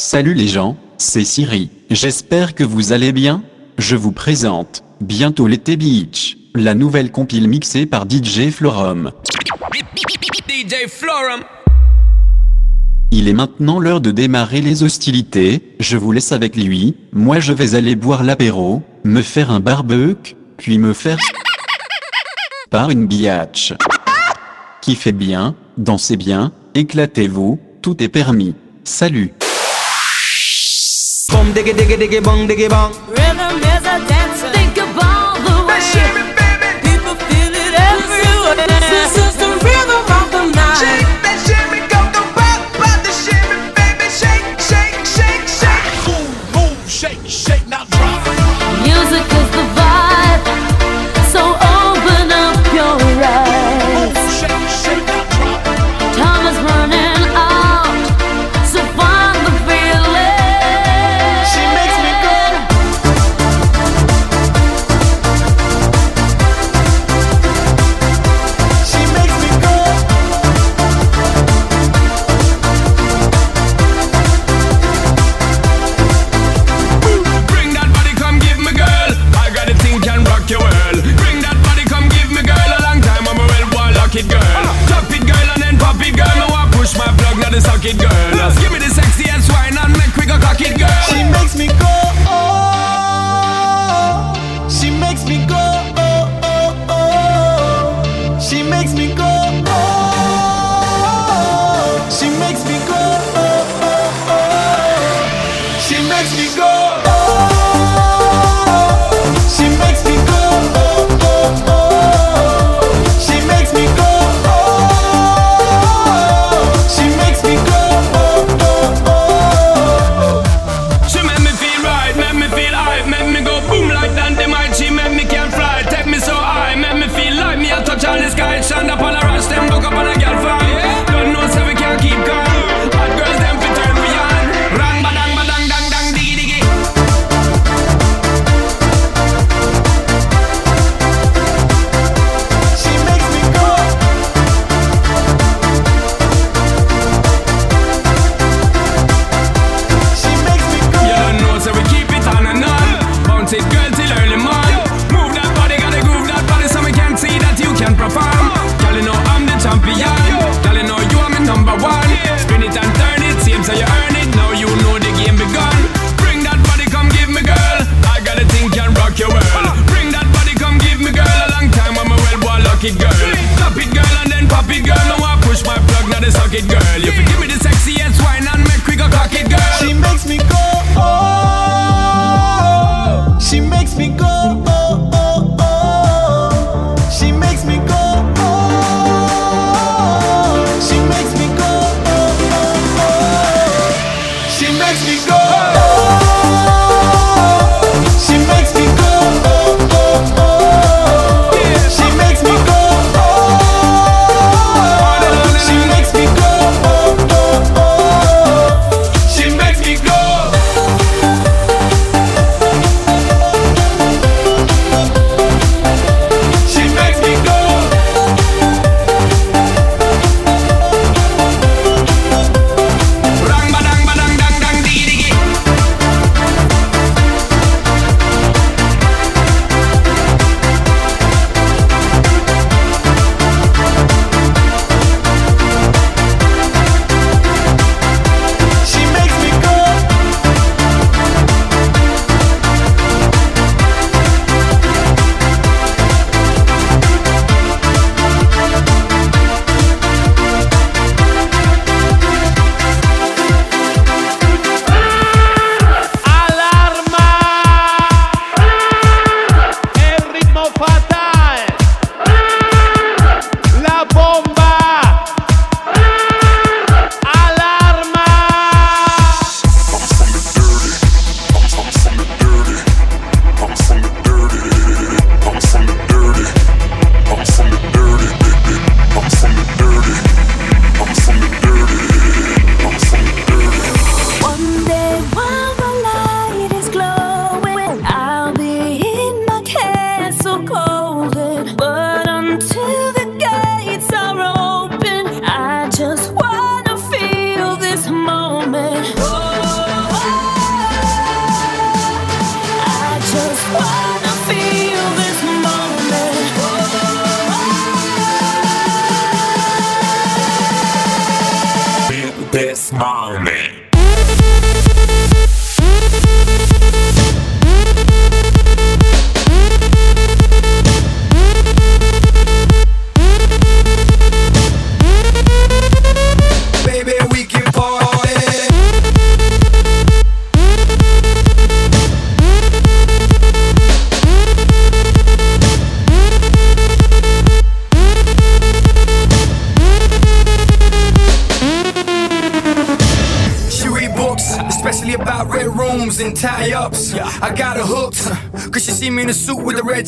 Salut les gens, c'est Siri, j'espère que vous allez bien. Je vous présente, bientôt l'été beach, la nouvelle compile mixée par DJ Florum. DJ Florum Il est maintenant l'heure de démarrer les hostilités, je vous laisse avec lui, moi je vais aller boire l'apéro, me faire un barbecue, puis me faire... par une biatch. Kiffez bien, dansez bien, éclatez-vous, tout est permis. Salut Boom, diggy, diggy, diggy, bong, diggy, bong. Rhythm is a dancer. Think of all the way People feel it. This is the rhythm of the night. Shake that shimmy, go, go, pop, pop the shimmy, baby. Shake, shake, shake, shake. Move, move, shake, shake, now drop. Music is the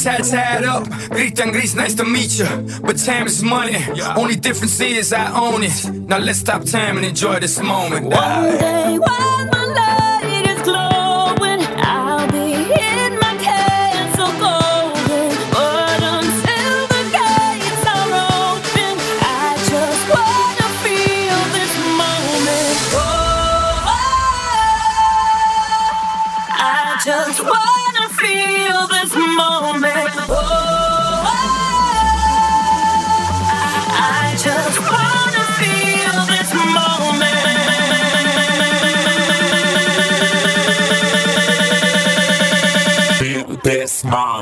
tied, tied up. Greet and nice to meet you. But time is money. Only difference is I own it. Now let's stop time and enjoy this moment. One day, one Wow.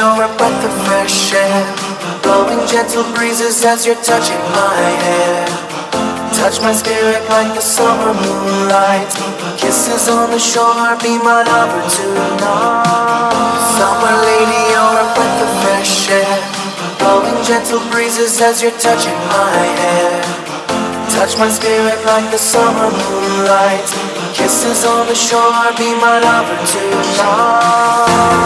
You're a breath of fresh air. Blowing gentle breezes as you're touching my hair. Touch my spirit like the summer moonlight. Kisses on the shore, be my lover tonight. Summer lady, you're a breath of fresh air. Blowing gentle breezes as you're touching my hair. Touch my spirit like the summer moonlight. Kisses on the shore, be my lover tonight.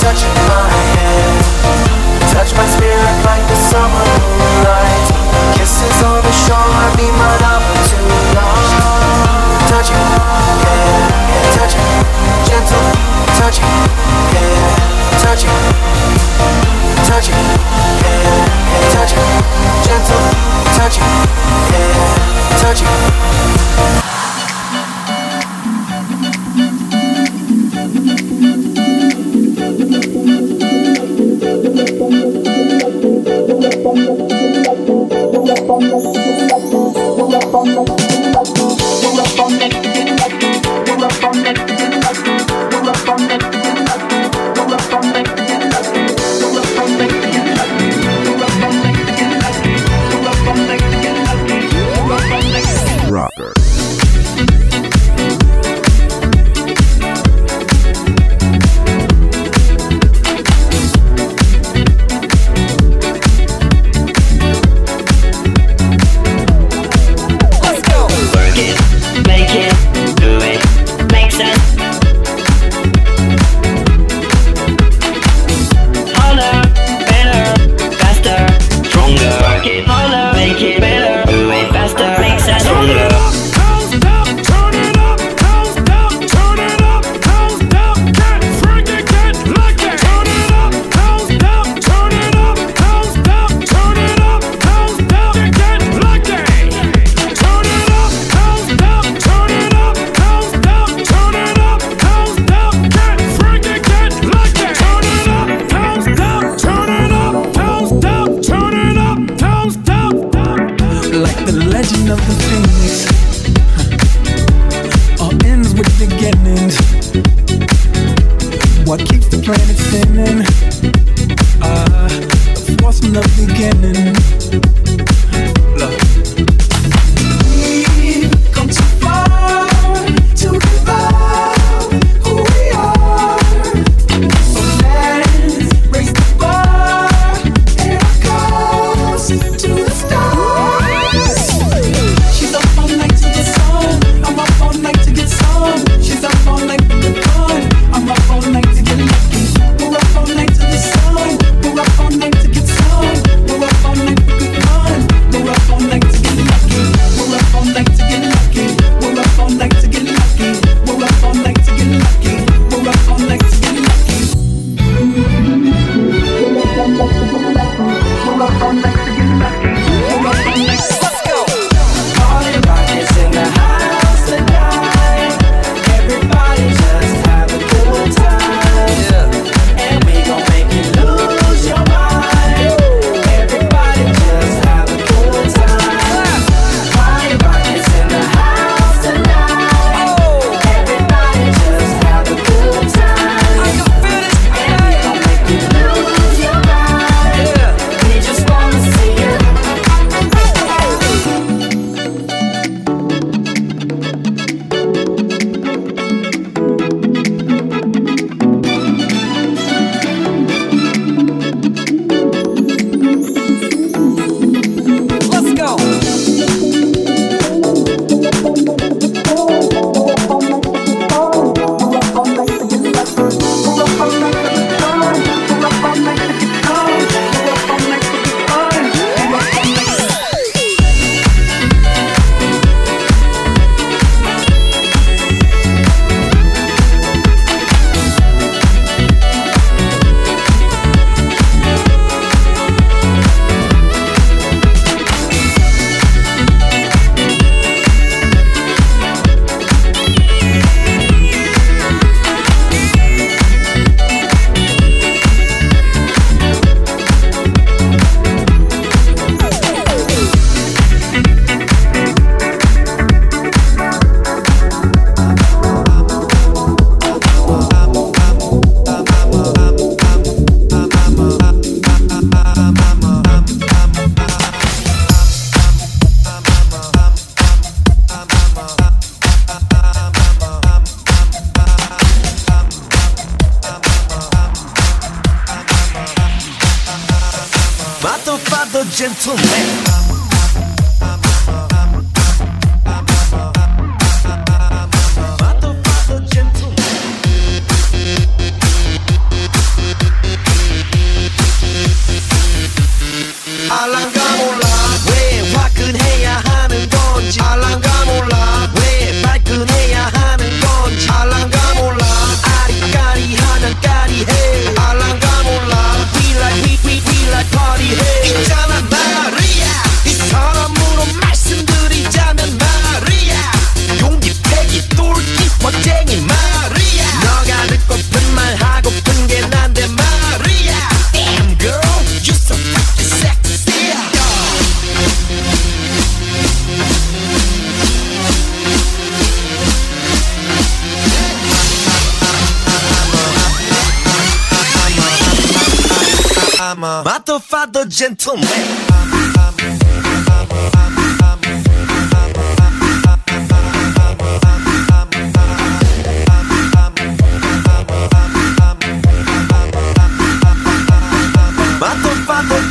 Touching my hair. Touch my spirit like the summer moonlight. Kisses on the shore, be my lover tonight. Touching, yeah, touching, gentle, touching, yeah, touching, touching, yeah, touching, gentle, touching, yeah, touching. Rocker.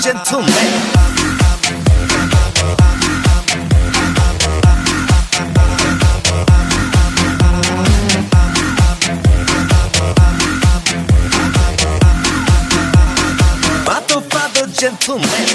Gentleman gentleman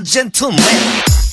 father gentleman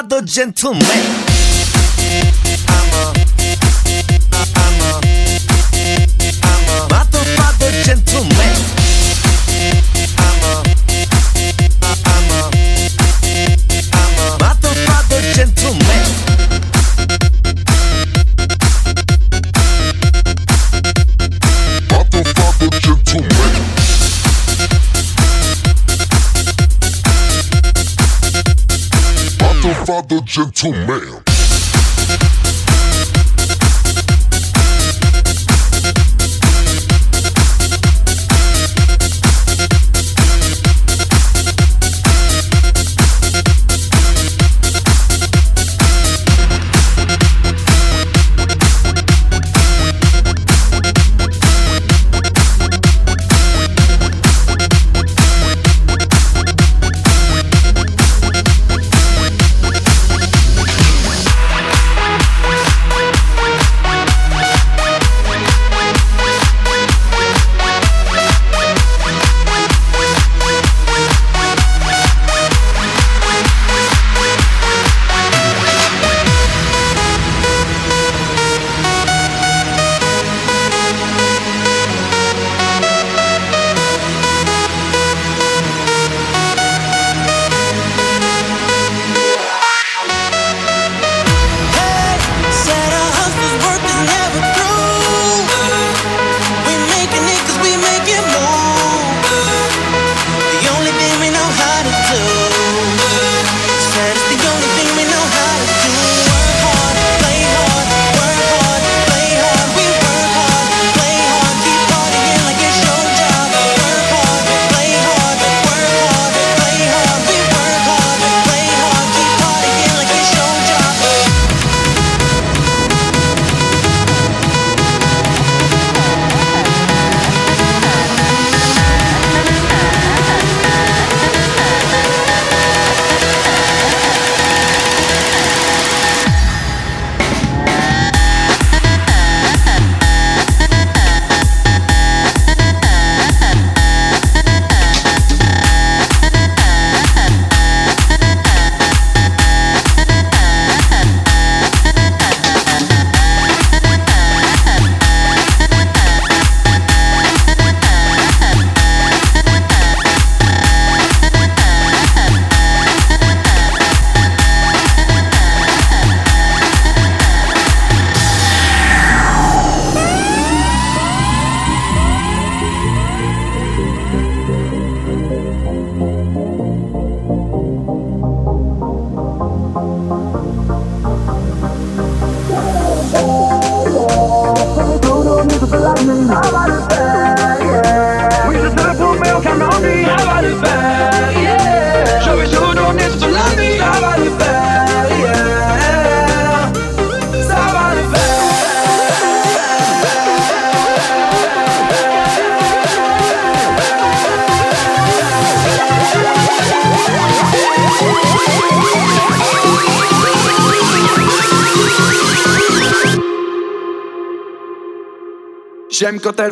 father, gentleman. Father,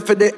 gentleman. J'aime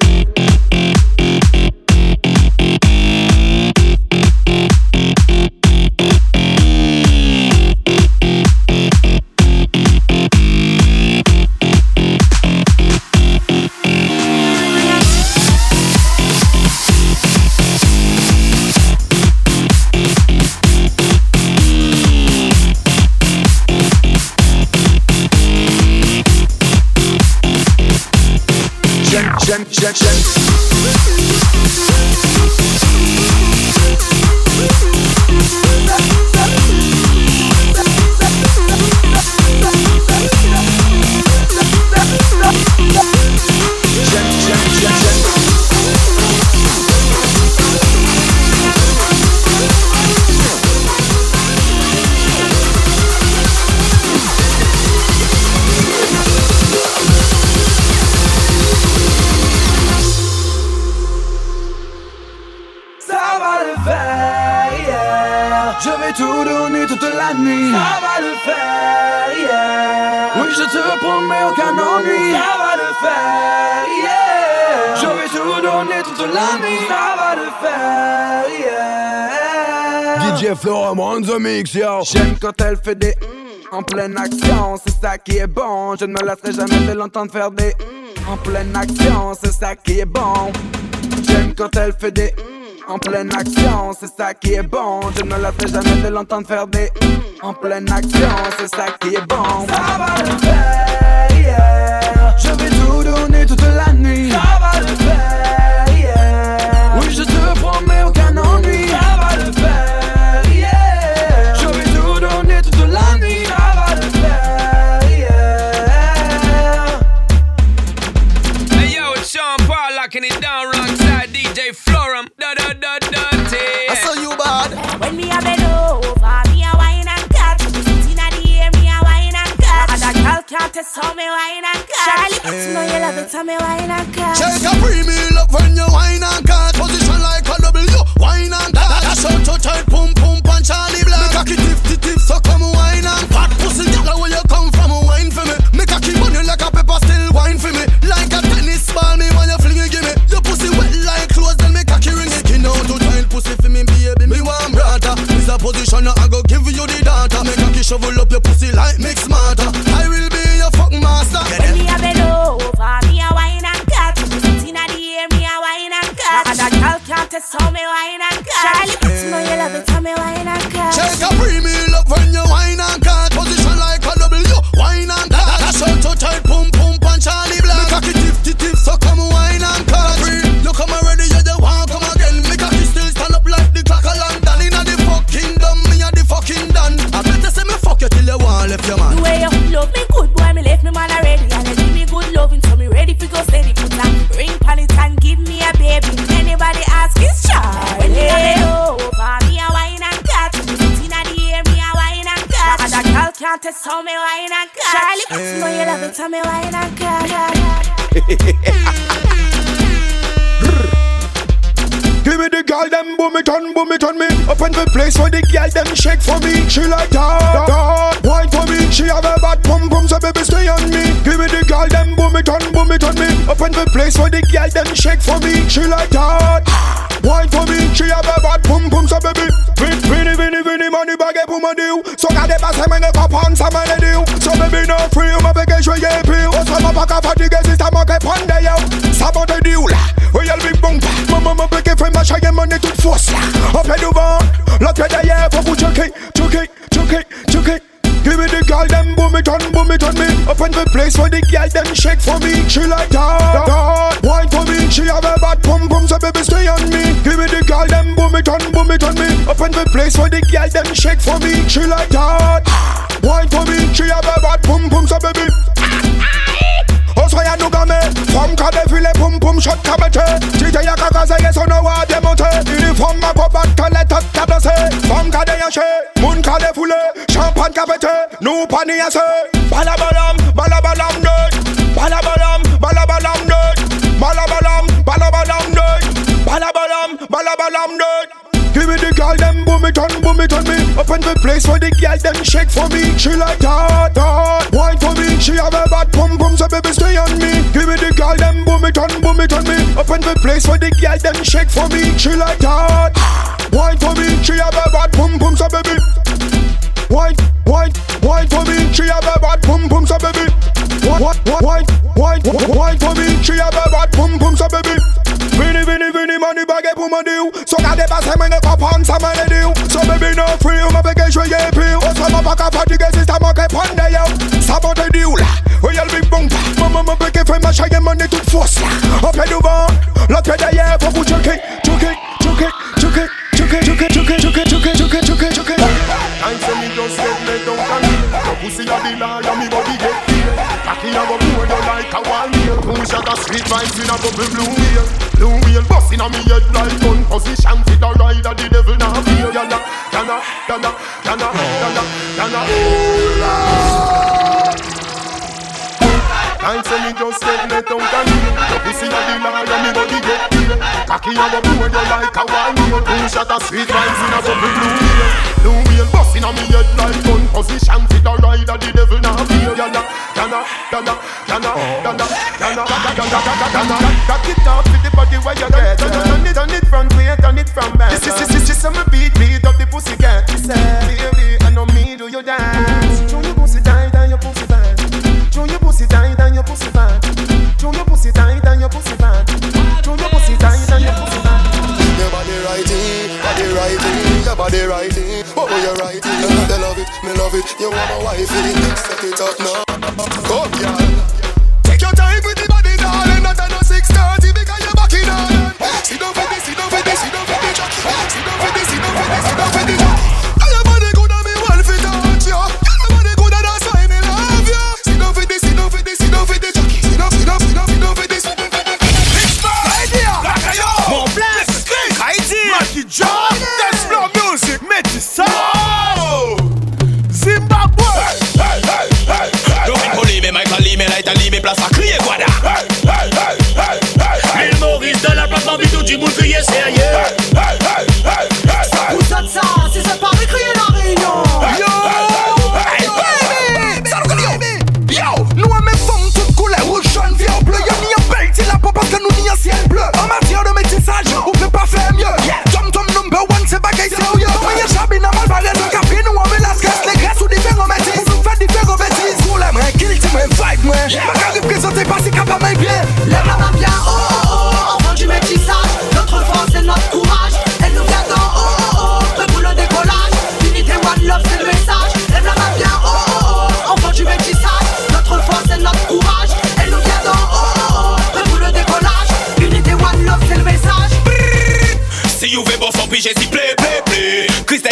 quand elle fait des mm en pleine action, c'est ça qui est bon. Je ne me lasserai jamais de l'entendre faire des mm en pleine action, c'est ça qui est bon. J'aime quand elle fait des mm en pleine action, c'est ça qui est bon. Je ne me lasserai jamais de l'entendre faire des en pleine action, c'est ça qui est bon. Ça va le faire, yeah. Je vais tout donner toute la nuit. Test how me wine and cut. Charlie, you know you love it, how me wine and cut. Shake a premium up when you wine and cut. Position like a W. Wine and cut. Dash out to tight, pum pum punch Charlie Black. Make a tip tip tip, so come wine and cut. Pussy, girl, where you come from? Wine for me. Make a on you like a pepper, still wine for me. Like a tennis ball, me when you fling it, give me. Your pussy wet like clothes, then make a key ring it. Skin out to tight, pussy for me, baby. Me want brother. This a position, I go give you the data. Make a key shovel up your pussy like mix smarter. Girl test how me wine and cut. Charlie, you know you love it, how me wine and cut. Shake a premium up when you wine a can't test how me wine and cut. Charlie, you know you love it, how me wine and cut. Give me the girl, them boom it on, boom it on me. Up in the place where the girl, them shake for me. She like that, that, wine for me. She have a bad pum pum, so baby stay on me. Give me the girl, them boom it on, boom it on me. Up in the place where the girl, them shake for me. She like that, wine for me. She have a bad pum pum, so baby. Vin, vini, vini, vini, money bag pour mon deal. So got the bass, I'm in the So no free, ma fait que je sois plus. Oh, ça m'a pas qu'à fatiguer, si ça manque, prendre des yo. Ça va te deal, là. Oui, y'a le big bang. Maman m'a fait ma chaîne, money toute force, là. On fait du vent, la tête derrière, faut vous choquer, choquer, choquer, choquer. Give me the girl, them boom it on, boom it on me. Up in the place where the girl, them shake for me. She like that, that, wine for me. She have a bad pum pum, so baby stay on me. Give me the girl, them boom it on, boom it on me. Up in the place where the girl, them shake for me. She like that, wine for me. She have a bad pum pum, so baby. Osoya nugame From kade file pum pum shot kabete Tite ya kakaze yeso no wa demote Uniform ma go back to let up tablase From kade yashe Mun kade fule Champagne kabete Nou pani yase eh. Balabalam Balabalam on, boom it on me. Up in the place where the girl them shake for me. She like that, that, wine for me. She have a bad pum pum, so baby stay on me. Give me the girl them boom on, it on me. Up in the place where the girl them shake for me. She like that, wine for me. She have a bad pum pum, so baby. Wine, wine, wine for me. She have a bad pum pum, so baby. Wine, wine, wine, wine, for me. She have a bad pum pum, so baby. Vini, vini, vini, money pour mon dieu So gardez pas ces mains, pas prendre sa main de dieu So baby no free, ma pege jwe ye pi O sa ma baka pa dige si sa ma ke pande yo Sa ma te di ou la, ou yel big bong Ma ma ma pege fe ma chaye mani tout fos la A pe du van, la pe de ye Fokou chouki, chouki, chouki, chouki Chouki, chouki, chouki, chouki, chouki, chouki, chouki, chouki Time se mi just get let down can me Your pussy a the lie me body get feel Cocky a go blow you like a wild meal Push out street vibes in a bubble blue wheel Blue wheel bust in me head gun Position for the ride yana, yana Ooh, Lord Time say me just get let down and kneel Your pussy a the liar, me body get Cocky a go blow you like a nail Two shot of sweet vibes in a blue wheel Blue wheel bust in a me head like gun position Fit a ride the devil now yana, you your pussy fat. Show your pussy tight and your pussy fat. Righty, your body righty. Oh, oh you righty, me love it, me love it. You want my wifey, set it up now. Go, girl.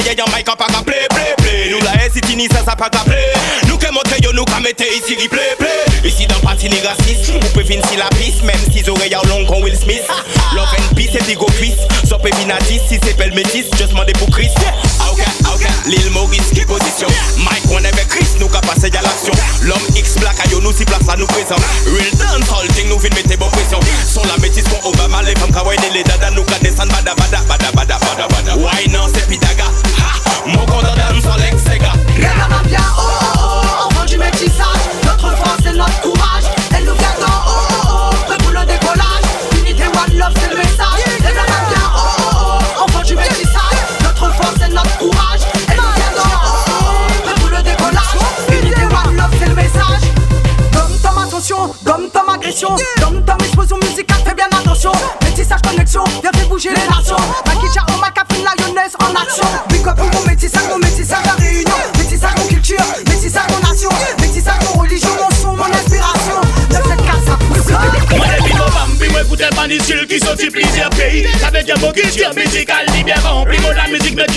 seye yon play play play. La e si tini sa sa pa play. Nou ke monte yo nou ka mete isi li play play. Isi dan pati ni rasis Ou pe vin si la pis Mem si long kon Will Smith. Love and peace e digo Chris So pe si se pel metis Just mande pou Chris. Lil Maurice ki posisyon Mike wan eve Chris nou ka pase ya l'aksyon L'om X plaka yo nou si plasa nou Real dance all thing nou vin Son la metis kon Obama dada Nou ka desan bada bada bada bada bada bada. Why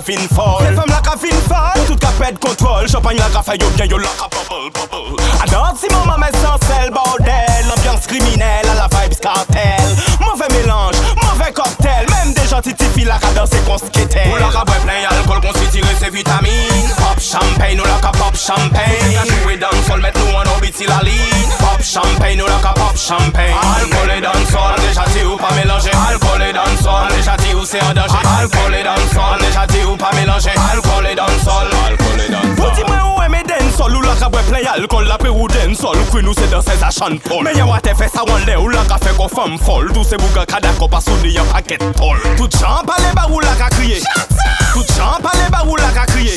la ravine folle. Ces femmes la ravine folle. Tout cas pète contrôle. Champagne la graffe yo bien yo la bubble bubble. Alors si maman sans sel bordel. L'ambiance criminelle à la vibes cartel. Mauvais mélange, mauvais cocktail. Même des gens titifient la radar c'est qu'on skittait. Ou la raboué plein alcool qu'on s'y tire ses vitamines. Champagne ou la ka pop champagne. Y'a joué dans le sol, mettre nous en orbite la ligne. Pop champagne ou la ka pop champagne. Alcool et dans sol, déjà t'y ou pas mélanger. Alcool et dans sol, déjà t'y ou c'est en danger. Alcool et dans sol, déjà t'y ou pas mélanger. Alcool et dans le sol, alcool et dans le sol. Vous Sol ou laka bwe play alkol la pe ou den sol Kwi nou se dan se zachan pol Men yawa te fe sa wan le ou laka fe kon fam fol Tou se bouga kada ko pa souni yon paket tol Tout jan pale ba ou laka kriye Tout jan pale ba ou laka kriye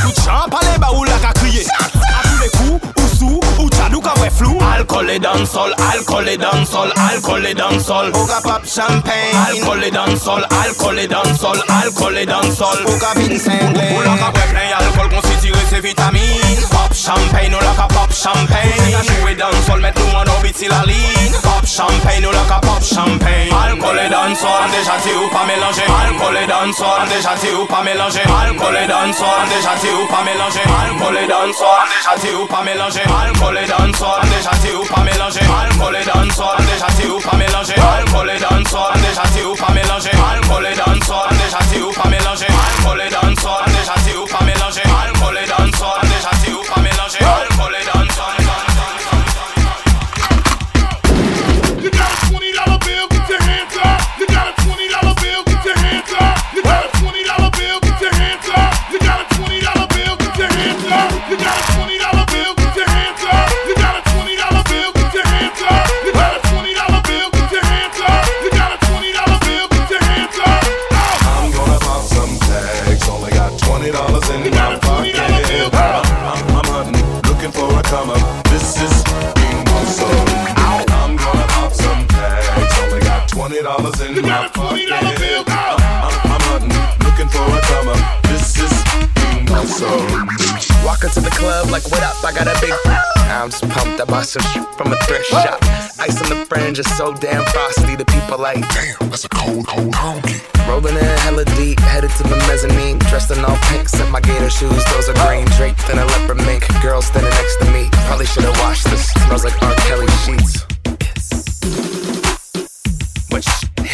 Tout jan pale ba ou laka kriye A tou le kou sous Ou tchadou ka wè flou. Alkol e dansol, alkol e dansol, alkol e dansol. Pop champagne. Alkol e dansol, alkol e dansol, alkol e dansol. Ou ka vin senglen la ka wè plen alkol kon si tire vitamine. Pop champagne, ou la ka pop champagne. Ou se dansol, met nou an si Pop champagne, ou la ka pop champagne. Alkol e dansol, an deja ti ou pa mélanger. Alkol e dansol, an deja ti ou pa mélanger. Alkol e dansol, an deja ti ou pa mélanger. Alkol e dansol, an deja ou pa mélanger. Alcool et dancehall, déjà t'y ou pas mélanger. Alcool et dancehall, déjà t'y ou pas mélanger. Alcool et dancehall, déjà t'y ou pas mélanger. Alcool et dancehall, déjà t'y ou pas mélanger. Alcool et dancehall, déjà t'y ou pas mélanger. Alcool et dancehall, déjà t'y ou pas mélanger. Twenty dollars in my pocket. I'm, I'm, I'm hunting, looking for a come. This is being so. Walk into the club like, what up? I got a big. I'm just pumped. I bought some shit from a thrift shop. Ice on the fringe is so damn frosty. The people like, damn, that's a cold, cold honky. Rolling in hella deep, headed to the mezzanine. Dressed in all pink, set my gator shoes. Those are green, draped in a leopard mink. Girl standing next to me. Probably should've washed this. Smells like R. Kelly sheets. But sh- it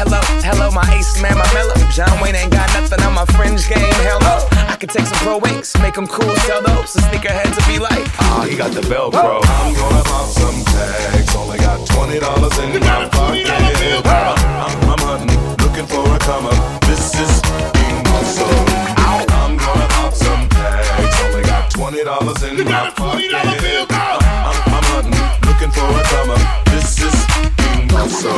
Hello, hello, my ace man, my mellow. John Wayne ain't got nothing on my fringe game. Hell no. I could take some pro wings, make them cool, sell those. So sneakerheads to be like, Ah, he got the Velcro. I'm gonna pop some tags. Only got twenty dollars in my pocket. I'm, I'm, I'm hunting, looking for a come up. This is being so. I'm gonna pop some tags. Only got twenty dollars in my pocket. I'm, so.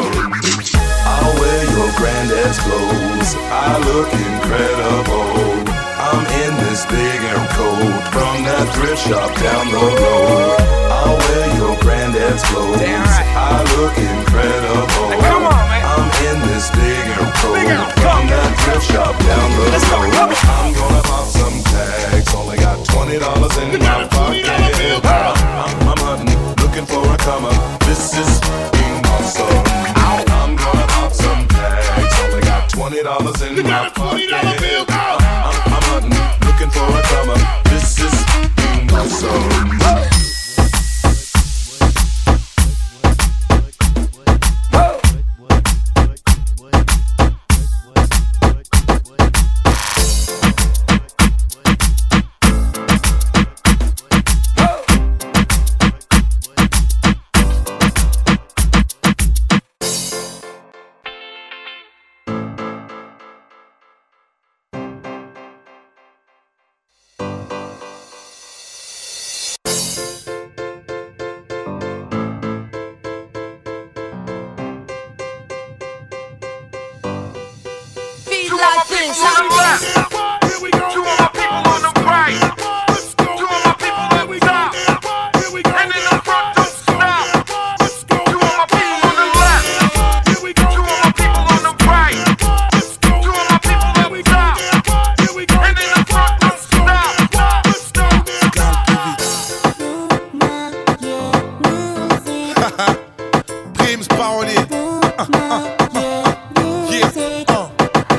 I'll wear your granddad's clothes. I look incredible. I'm in this big air coat from that thrift shop down the road. I'll wear your granddad's clothes. I look incredible. I'm in this big air coat from that thrift shop down the road. I'm gonna pop some tags. Only got twenty dollars in my pocket. I'm, I'm, I'm hunting, looking for a come up. This is being awesome. I'm gonna pop some tags. Only got twenty dollars in my pocket. I'm, I'm, I'm hunting, looking for a come up. This is being awesome.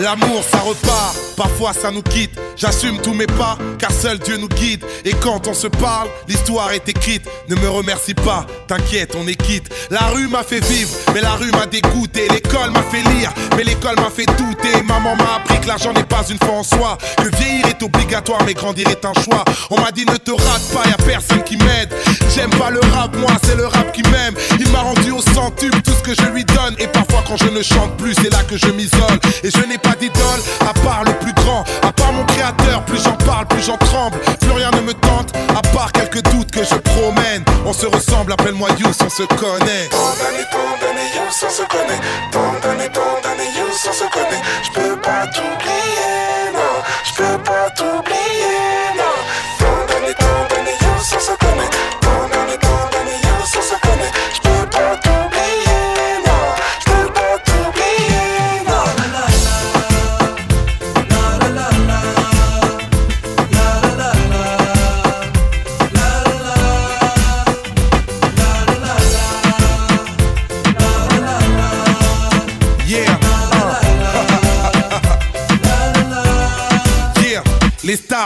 L'amour, ça repart. Parfois, ça nous quitte. J'assume tous mes pas, car seul Dieu nous guide. Et quand on se parle, l'histoire est écrite. Ne me remercie pas, t'inquiète, on est quitte. La rue m'a fait vivre, mais la rue m'a dégoûté. L'école m'a fait lire, mais l'école m'a fait douter. Maman m'a appris que l'argent n'est pas une fin en soi. Que vieillir est obligatoire, mais grandir est un choix. On m'a dit ne te rate pas, y a personne qui m'aide. J'aime pas le rap, moi, c'est le rap qui m'aime. Il m'a rendu au centuple tout ce que je lui donne. Et parfois, quand je ne chante plus, c'est là que je m'isole. Et je n'ai pas d'idole, à part le plus grand, à part mon créateur. Plus j'en parle, plus j'en tremble. Plus rien ne me tente, à part quelques doutes que je promène. On se ressemble, appelle-moi Yous, on se connaît. Tant d'années, tant d'années, Youss, on se connaît. Tant d'années, tant d'années, Youss, on se connaît. Je peux pas t'oublier,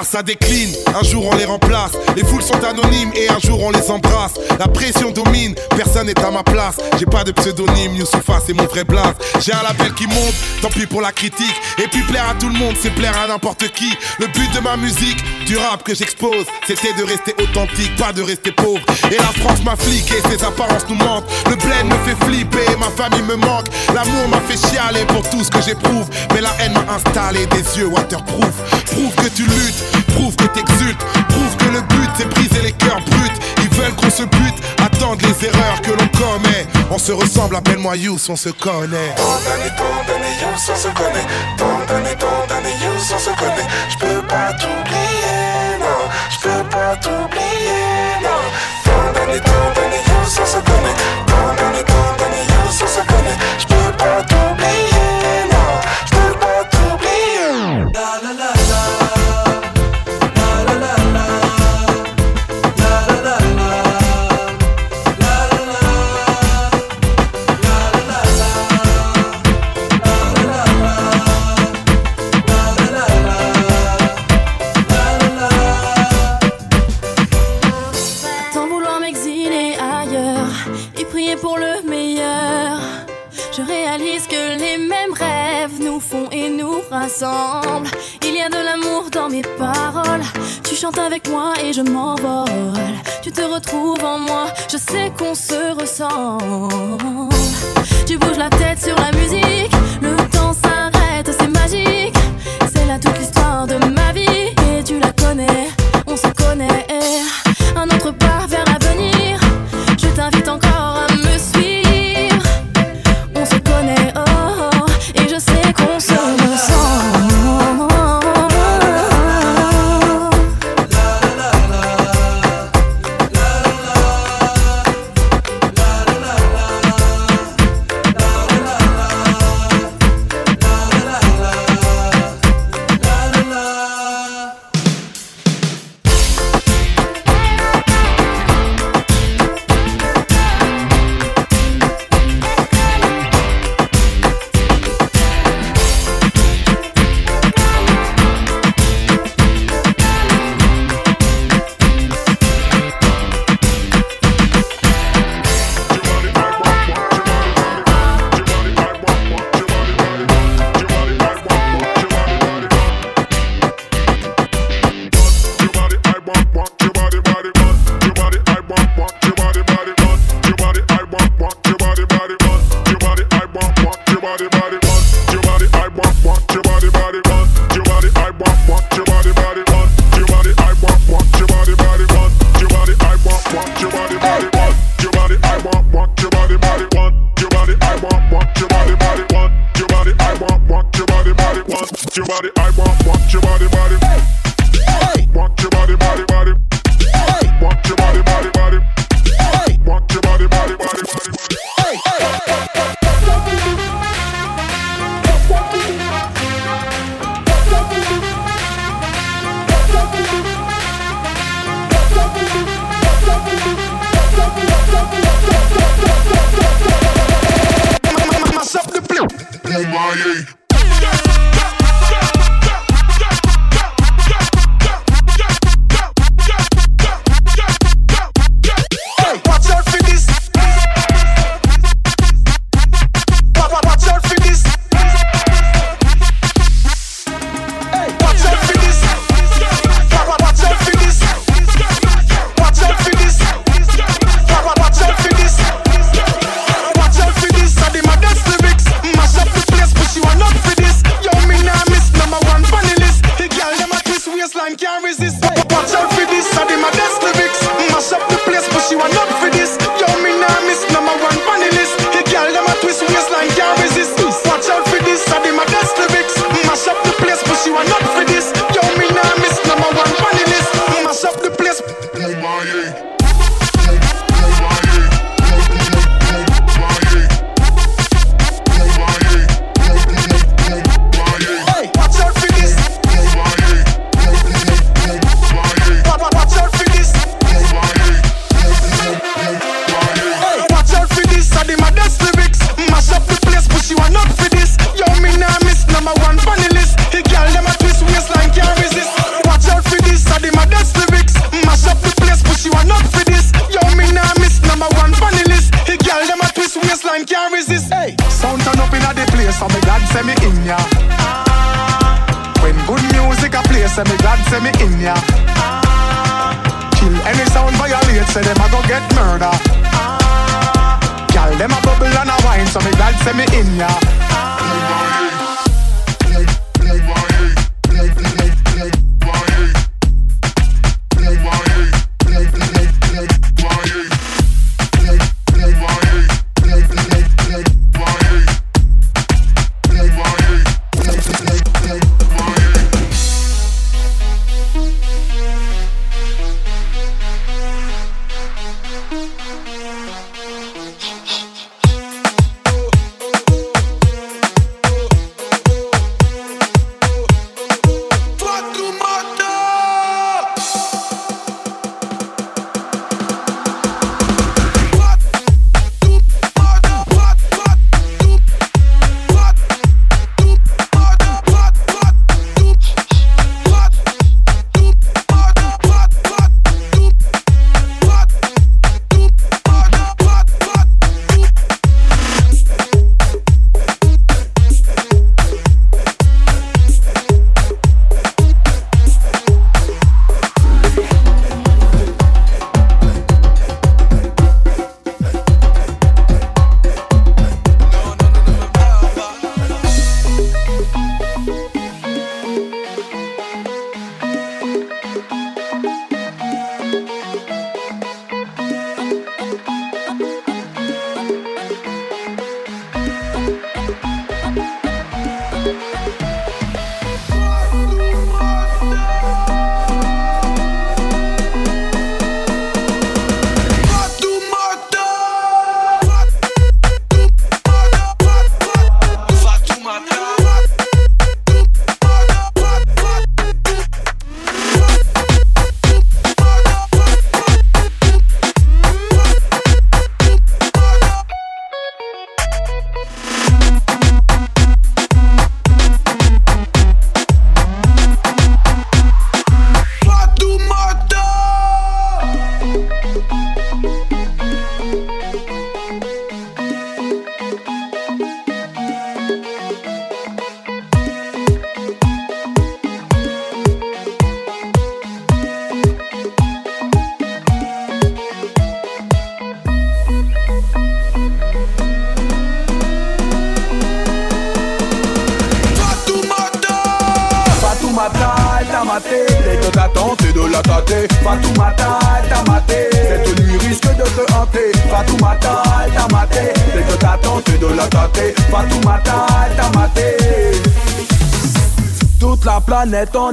ça décline, un jour on les remplace. Les foules sont anonymes et un jour on les embrasse. La pression domine, personne n'est à ma place. J'ai pas de pseudonyme, Youssoufa c'est mon vrai blaze. J'ai un label qui monte, tant pis pour la critique. Et puis plaire à tout le monde, c'est plaire à n'importe qui. Le but de ma musique, du rap que j'expose, c'était de rester authentique, pas de rester pauvre. Et la France m'a fliqué, ses apparences nous mentent. Le bled me fait flipper, ma famille me manque. L'amour m'a fait chialer pour tout ce que j'éprouve. Mais la haine m'a installé des yeux waterproof. Prouve que tu luttes, prouve que t'exultes. Prouve que le but c'est briser les cœurs bruts. Ils veulent qu'on se bute, attendent les erreurs que l'on commet. On se ressemble, appelle-moi Yous, on se connaît. Tant d'années, tant d'années, Youss, on se connaît. Tant d'années, tant d'années, Youss, on se connaît. Je peux pas t'oublier, non. Je peux pas t'oublier, non. Tant d'années, tant d'années, Youss, on se connaît. Tant d'années, tant d'années, Youss, on se connaît. Kanye.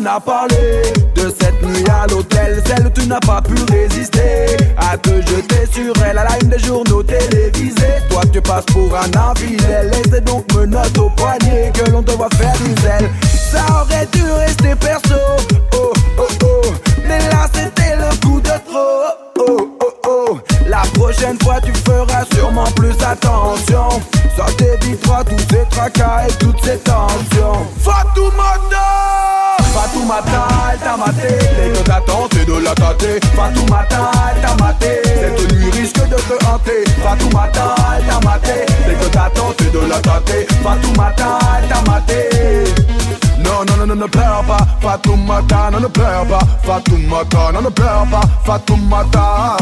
En a parlé. De cette nuit à l'hôtel Celle où tu n'as pas pu résister. À te jeter sur elle à la une des journaux télévisés. Toi tu passes pour un infidèle. Et c'est donc menottes au poignet Que l'on te voit faire du zèle. Ça aurait dû rester perso. Oh oh oh. Mais là c'était le coup de trop. Oh oh oh. La prochaine fois tu feras sûrement plus attention. Ça t'évitera tous ces tracas et toutes ces tensions. Fatoumata Fatoumata, elle t'a maté Dès que t'as tenté de la tâter Fatoumata, elle t'a maté Cette nuit risque de te hanter Fatoumata, elle t'a maté Dès que t'as tenté de la tâter Fatoumata, elle t'a maté non, non, non, non, ne pleure pas Fatoumata, non, ne pleure pas Fatoumata, non, ne pleure pas Fatoumata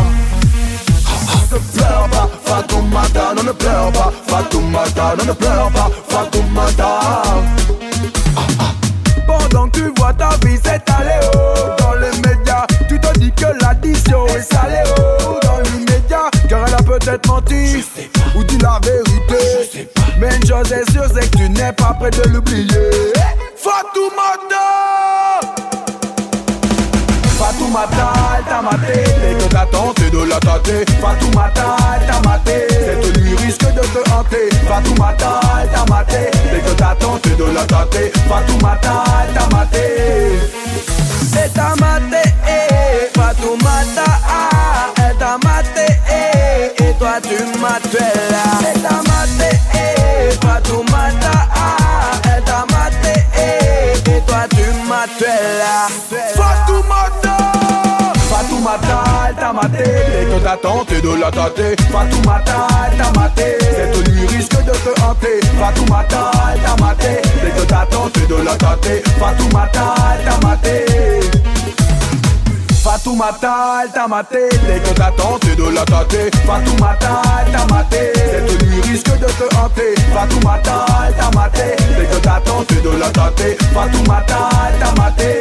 ne pleure pas, Fatoumata, non ne pleure pas, Fatoumata, non ne pleure pas, Fatoumata. Ta vie s'étaler oh, dans les médias, tu te dis que l'addition est salée oh, dans l'immédiat, car elle a peut-être menti ou dit la vérité. Mais une chose est sûre, c'est que tu n'es pas prêt de l'oublier. Fatoumata. Fatoumata, elle t'a maté. Dès que t'as tenté de la tâter Fatoumata, elle t'a maté. Cette nuit risque de te hanter. Fatoumata, elle t'a maté. Dès que t'as tenté de la tâter Fatoumata, elle t'a maté. Elle t'a maté, eh, Fatoumata, elle t'a maté, eh, et toi tu m'as tué là. Elle t'a maté, eh, Fatoumata, elle t'a maté, eh, et toi tu m'as tué là Fatoumata Fatoumata, elle t'a maté. Et que t'as tenté de la tâter. Fatoumata, elle t'a maté. Cette nuit risque de te hanter. Fatoumata, elle t'a maté. Et que t'as tenté de la tâter. Fatoumata, elle t'a maté. Fatoumata, elle t'a maté. Dès que t'as tenté de la tâter. Fatoumata, elle t'a maté. Cette nuit risque de te hanter. Fatoumata, elle t'a maté. Dès que t'as tenté de la tâter. Fatoumata, elle t'a maté.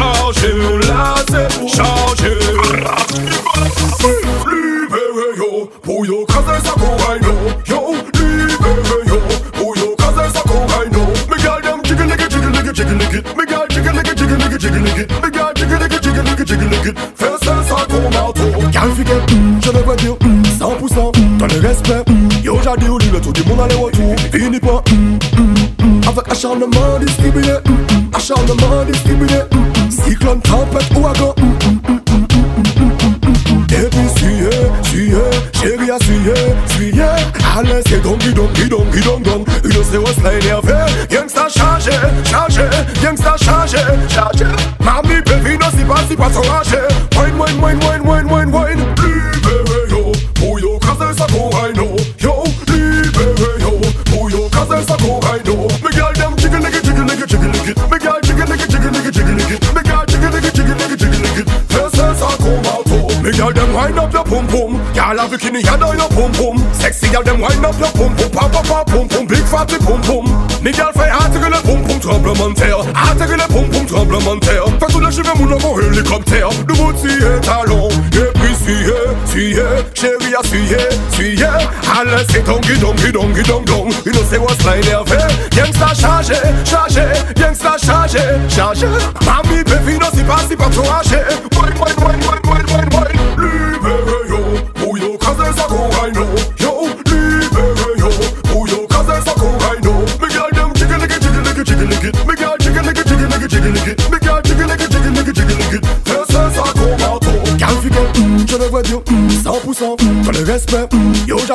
bikini ya on your pum pum. Sexy girl, them wind up your pum pum, pop pop pop pum pum, big fatty pum pum. Ni girl fait attirer le pum pum tremblementaire, attirer le pum pum tremblementaire. Fait tout le cheveu mon amour hélicoptère, de bouti et talon. Et puis suyez, suyez, chérie à suyez, suyez. Allez c'est dongi dongi dongi dong dong. You know say what's my nerve. Eh? Gangsta chargé, chargé, gangsta chargé, chargé. Mami baby no si pas si pas trop.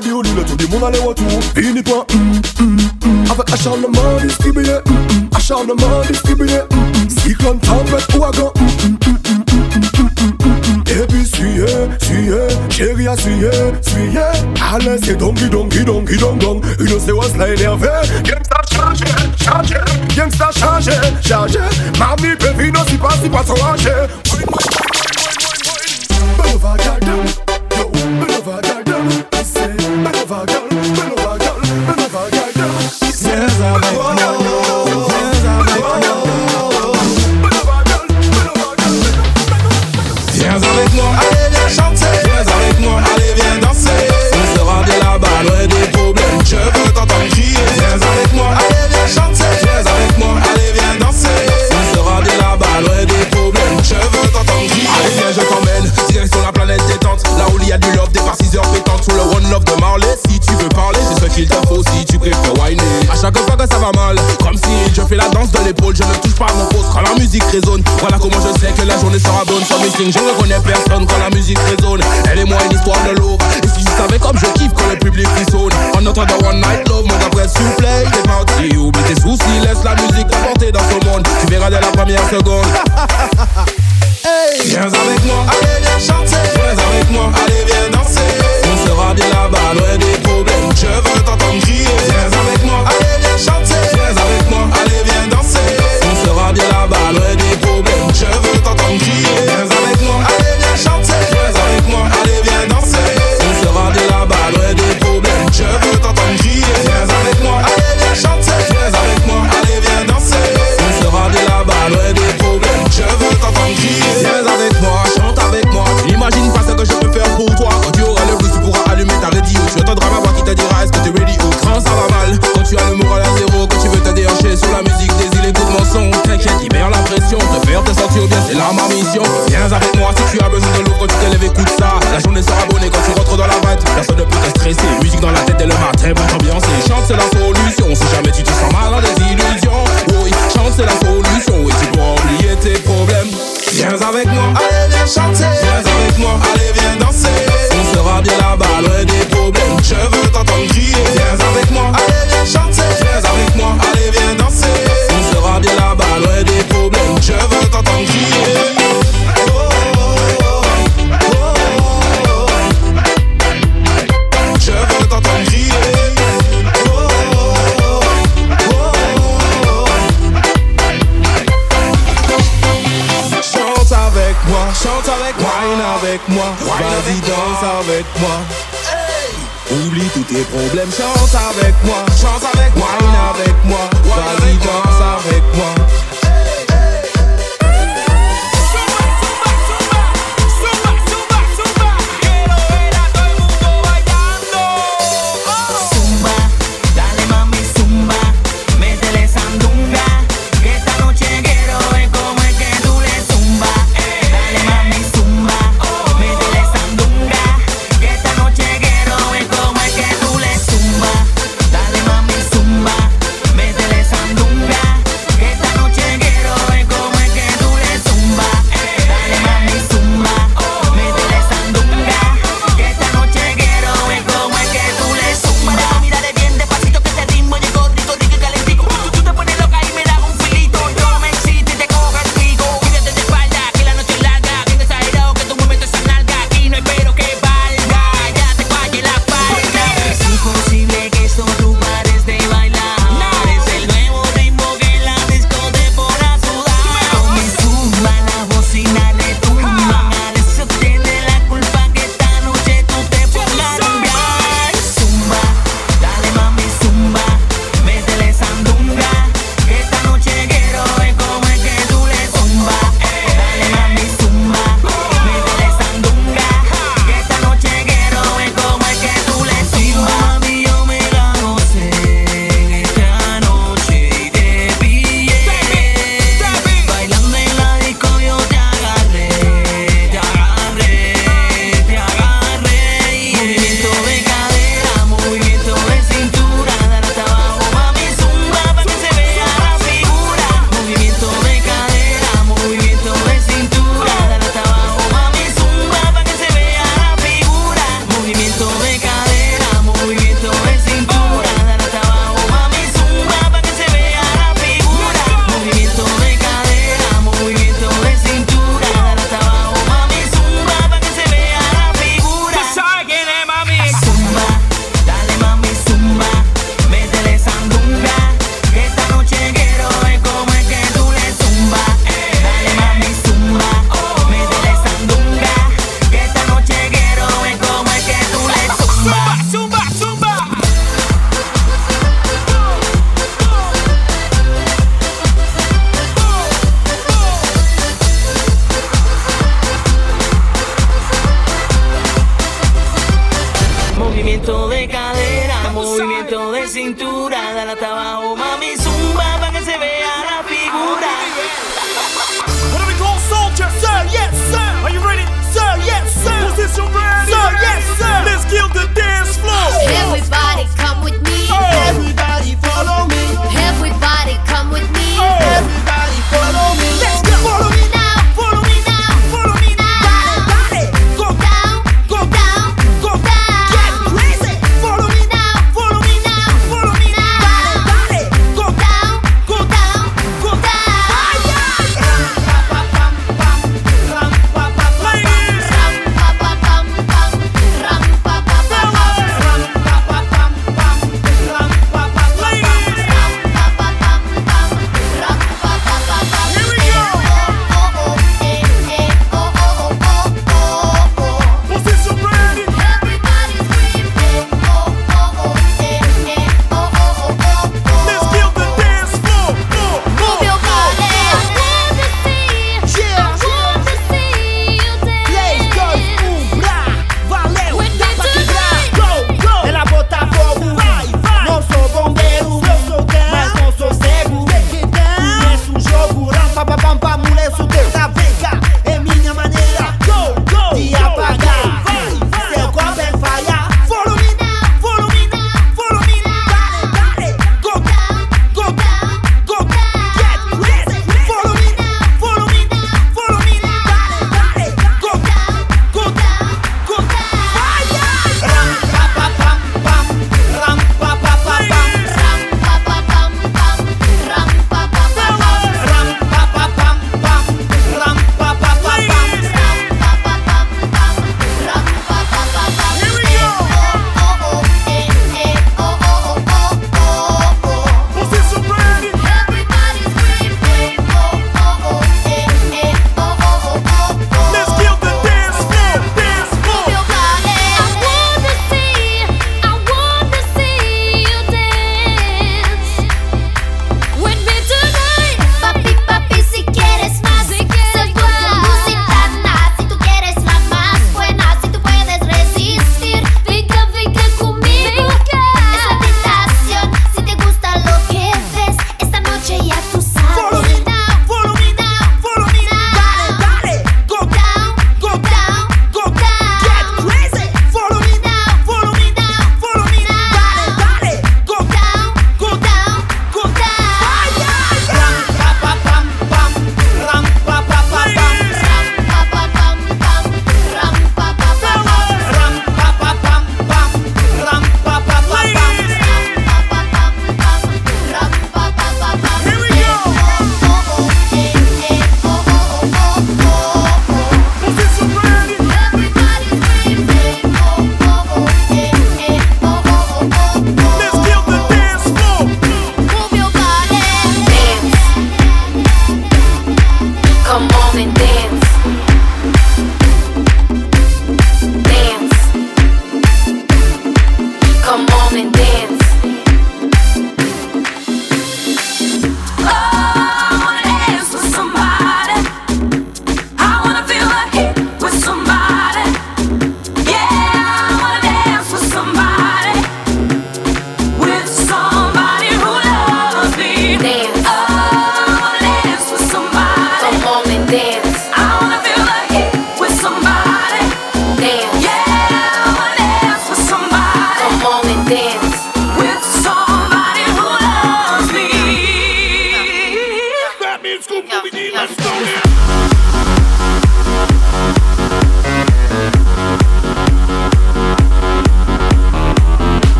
du deal, tout le monde allait autour. Fini point, mm, mm, mm. Avec acharnement distribué, mm, mm. acharnement distribué, mm, mm. Cyclone, tempête, ouragan, mm, mm, mm, mm, mm, mm, mm, Et puis suyez, suyez, chérie à suyez, suyez. Allez, c'est donki, donki, donki, dong, dong. Une séance l'a énervé. Gangsta chargé, chargé. Gangsta chargé, chargé. Mamie, baby, non, si pas, si pas, sans ranger. je reconnais personne quand la musique résonne. Elle et moi, une histoire de love. Et si tu savais comme je kiffe quand le public frissonne. En entendant One Night Love, mon après s'il vous plaît, il est parti. Oublie tes soucis, laisse la musique t'apporter dans ce monde. Tu verras dès la première seconde. avec moi, vas-y danse avec moi. Hey. Oublie tous tes problèmes, chante avec moi, chante avec moi, avec moi, vas-y danse avec moi.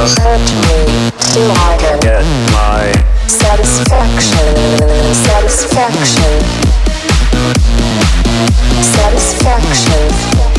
just hurt me till I can get my satisfaction, satisfaction, satisfaction.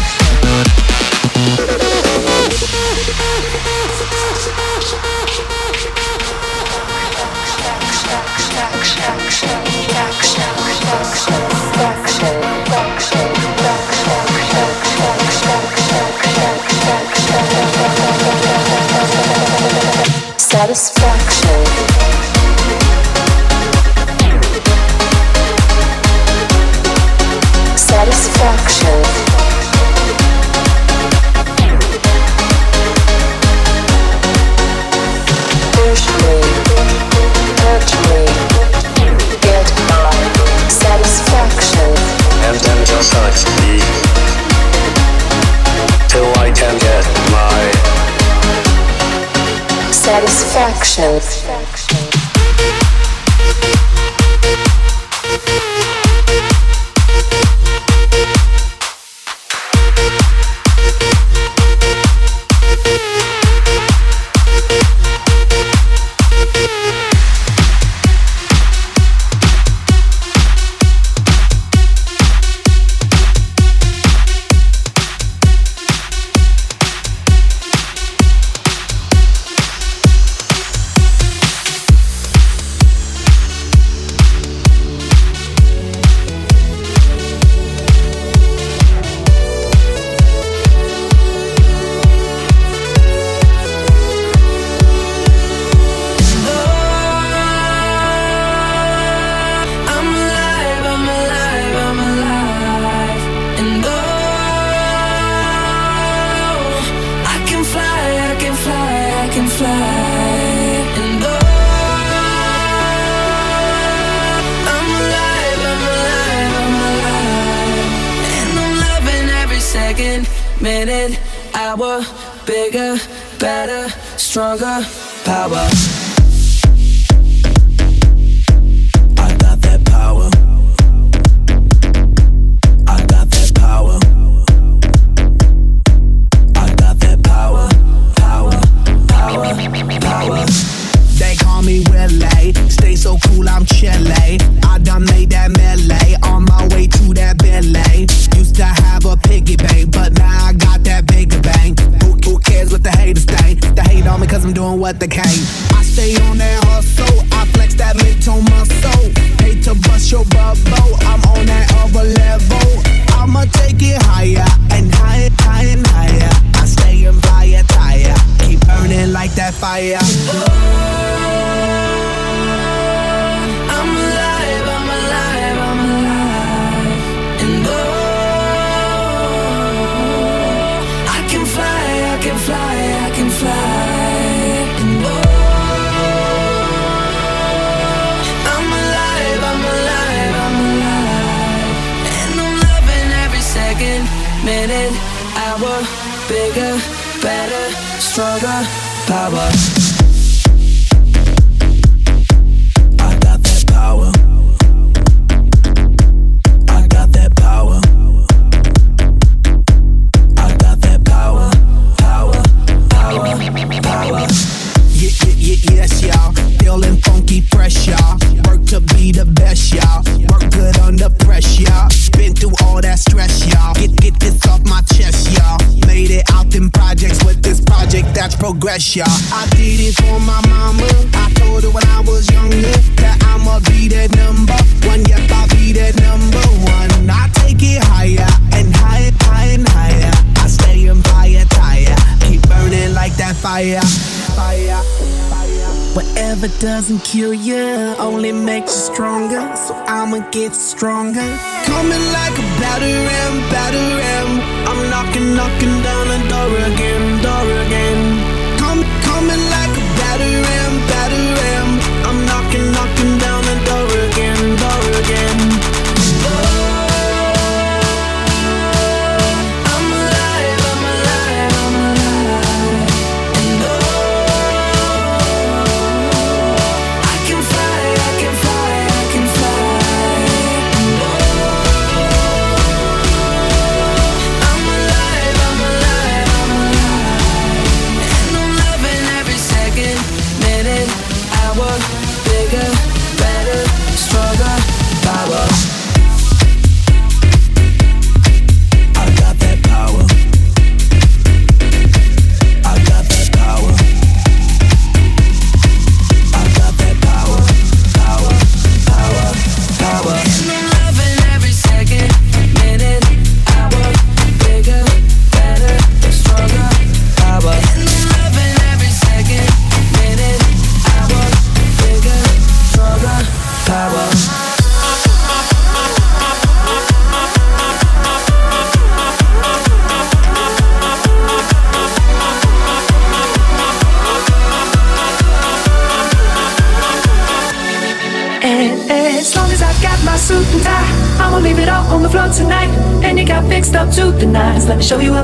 Productions.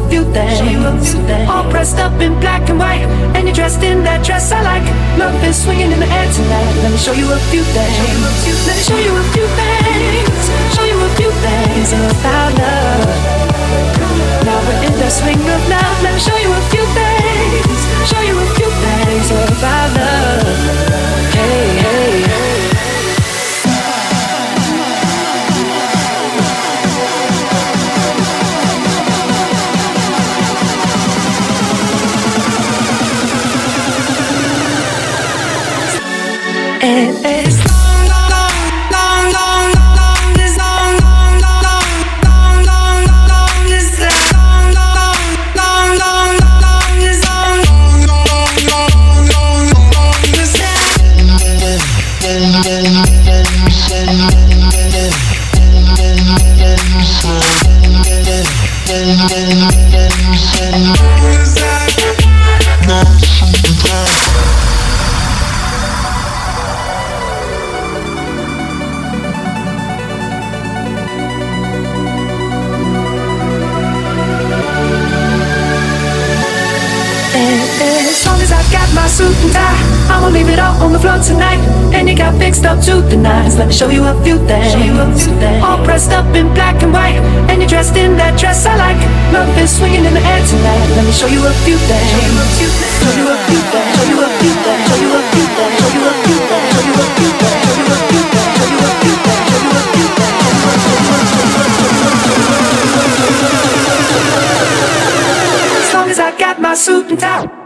viu my suit and tie. I'ma leave it all on the floor tonight. And you got fixed up to the nines. Let me show you a few things. Show you a few things. All pressed up in black and white. And you're dressed in that dress I like. Love is swinging in the air tonight. Let me show you a few things. Show you a few things. Show you a few things. Show you a few things. Show you a few things. Show you a few things. Show you a few things. Show you a few things. Show you a few things. Show you a few things. As long as I got my suit and tie.